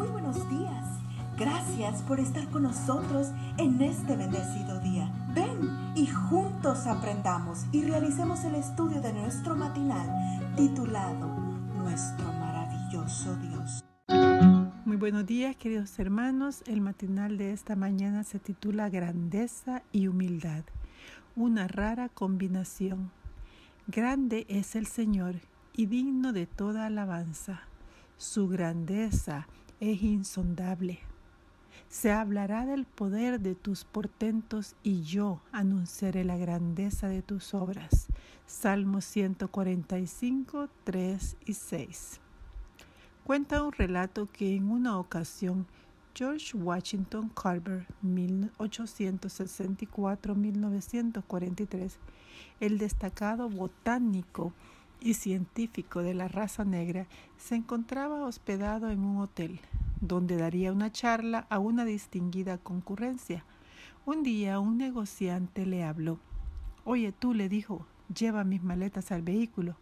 Muy buenos días. Gracias por estar con nosotros en este bendecido día. Ven y juntos aprendamos y realicemos el estudio de nuestro matinal titulado Nuestro maravilloso Dios. Muy buenos días queridos hermanos. El matinal de esta mañana se titula Grandeza y Humildad. Una rara combinación. Grande es el Señor y digno de toda alabanza. Su grandeza es insondable. Se hablará del poder de tus portentos y yo anunciaré la grandeza de tus obras. Salmos 145, 3 y 6. Cuenta un relato que en una ocasión George Washington Carver, 1864-1943, el destacado botánico y científico de la raza negra, se encontraba hospedado en un hotel, donde daría una charla a una distinguida concurrencia. Un día un negociante le habló. Oye tú, le dijo, lleva mis maletas al vehículo.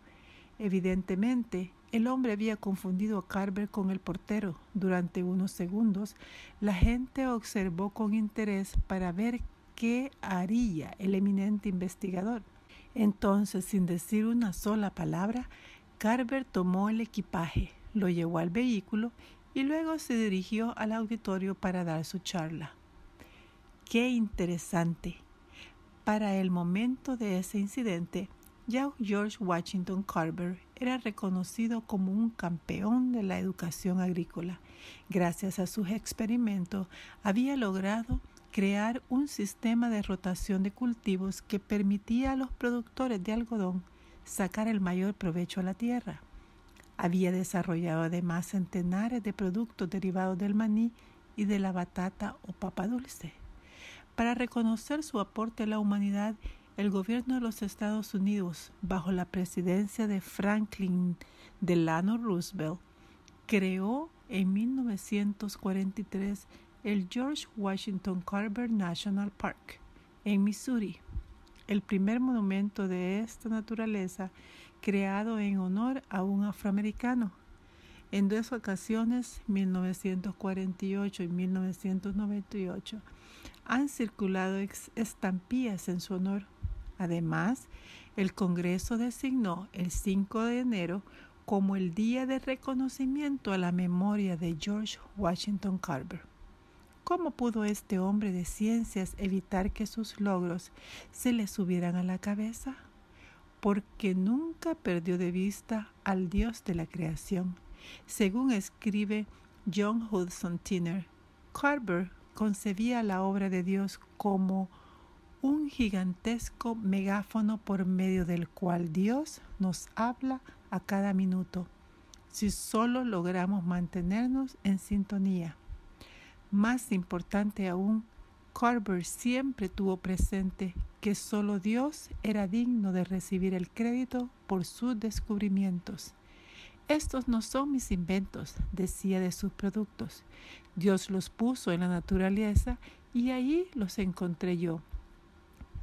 Evidentemente, el hombre había confundido a Carver con el portero. Durante unos segundos, la gente observó con interés para ver qué haría el eminente investigador. Entonces, sin decir una sola palabra, Carver tomó el equipaje, lo llevó al vehículo y luego se dirigió al auditorio para dar su charla. Qué interesante. Para el momento de ese incidente, ya George Washington Carver era reconocido como un campeón de la educación agrícola. Gracias a sus experimentos, había logrado crear un sistema de rotación de cultivos que permitía a los productores de algodón sacar el mayor provecho a la tierra. Había desarrollado además centenares de productos derivados del maní y de la batata o papa dulce. Para reconocer su aporte a la humanidad, el gobierno de los Estados Unidos, bajo la presidencia de Franklin Delano Roosevelt, creó en 1943 el George Washington Carver National Park en Missouri, el primer monumento de esta naturaleza creado en honor a un afroamericano. En dos ocasiones, 1948 y 1998, han circulado estampillas en su honor. Además, el Congreso designó el 5 de enero como el Día de Reconocimiento a la Memoria de George Washington Carver. ¿Cómo pudo este hombre de ciencias evitar que sus logros se le subieran a la cabeza? Porque nunca perdió de vista al Dios de la creación. Según escribe John Hudson Tinner, Carver concebía la obra de Dios como un gigantesco megáfono por medio del cual Dios nos habla a cada minuto, si solo logramos mantenernos en sintonía. Más importante aún, Carver siempre tuvo presente que solo Dios era digno de recibir el crédito por sus descubrimientos. Estos no son mis inventos, decía de sus productos. Dios los puso en la naturaleza y allí los encontré yo.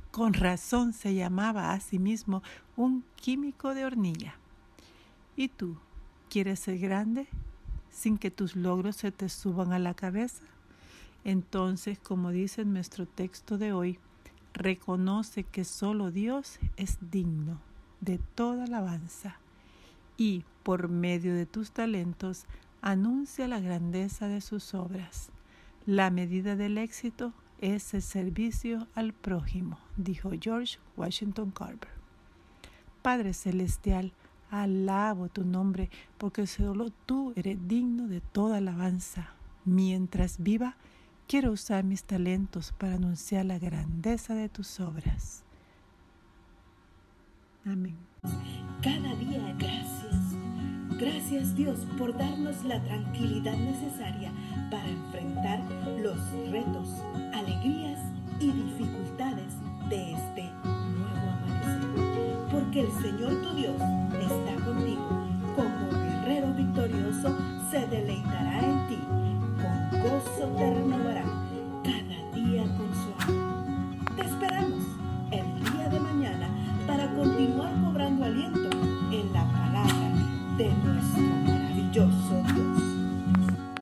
Con razón se llamaba a sí mismo un químico de hornilla. ¿Y tú quieres ser grande sin que tus logros se te suban a la cabeza? Entonces, como dice nuestro texto de hoy, reconoce que solo Dios es digno de toda alabanza y, por medio de tus talentos, anuncia la grandeza de sus obras. La medida del éxito es el servicio al prójimo, dijo George Washington Carver. Padre Celestial, alabo tu nombre porque solo tú eres digno de toda alabanza. Mientras viva, Quiero usar mis talentos para anunciar la grandeza de tus obras. Amén. Cada día gracias. Gracias Dios por darnos la tranquilidad necesaria para enfrentar los retos, alegrías y dificultades de este nuevo amanecer. Porque el Señor tu Dios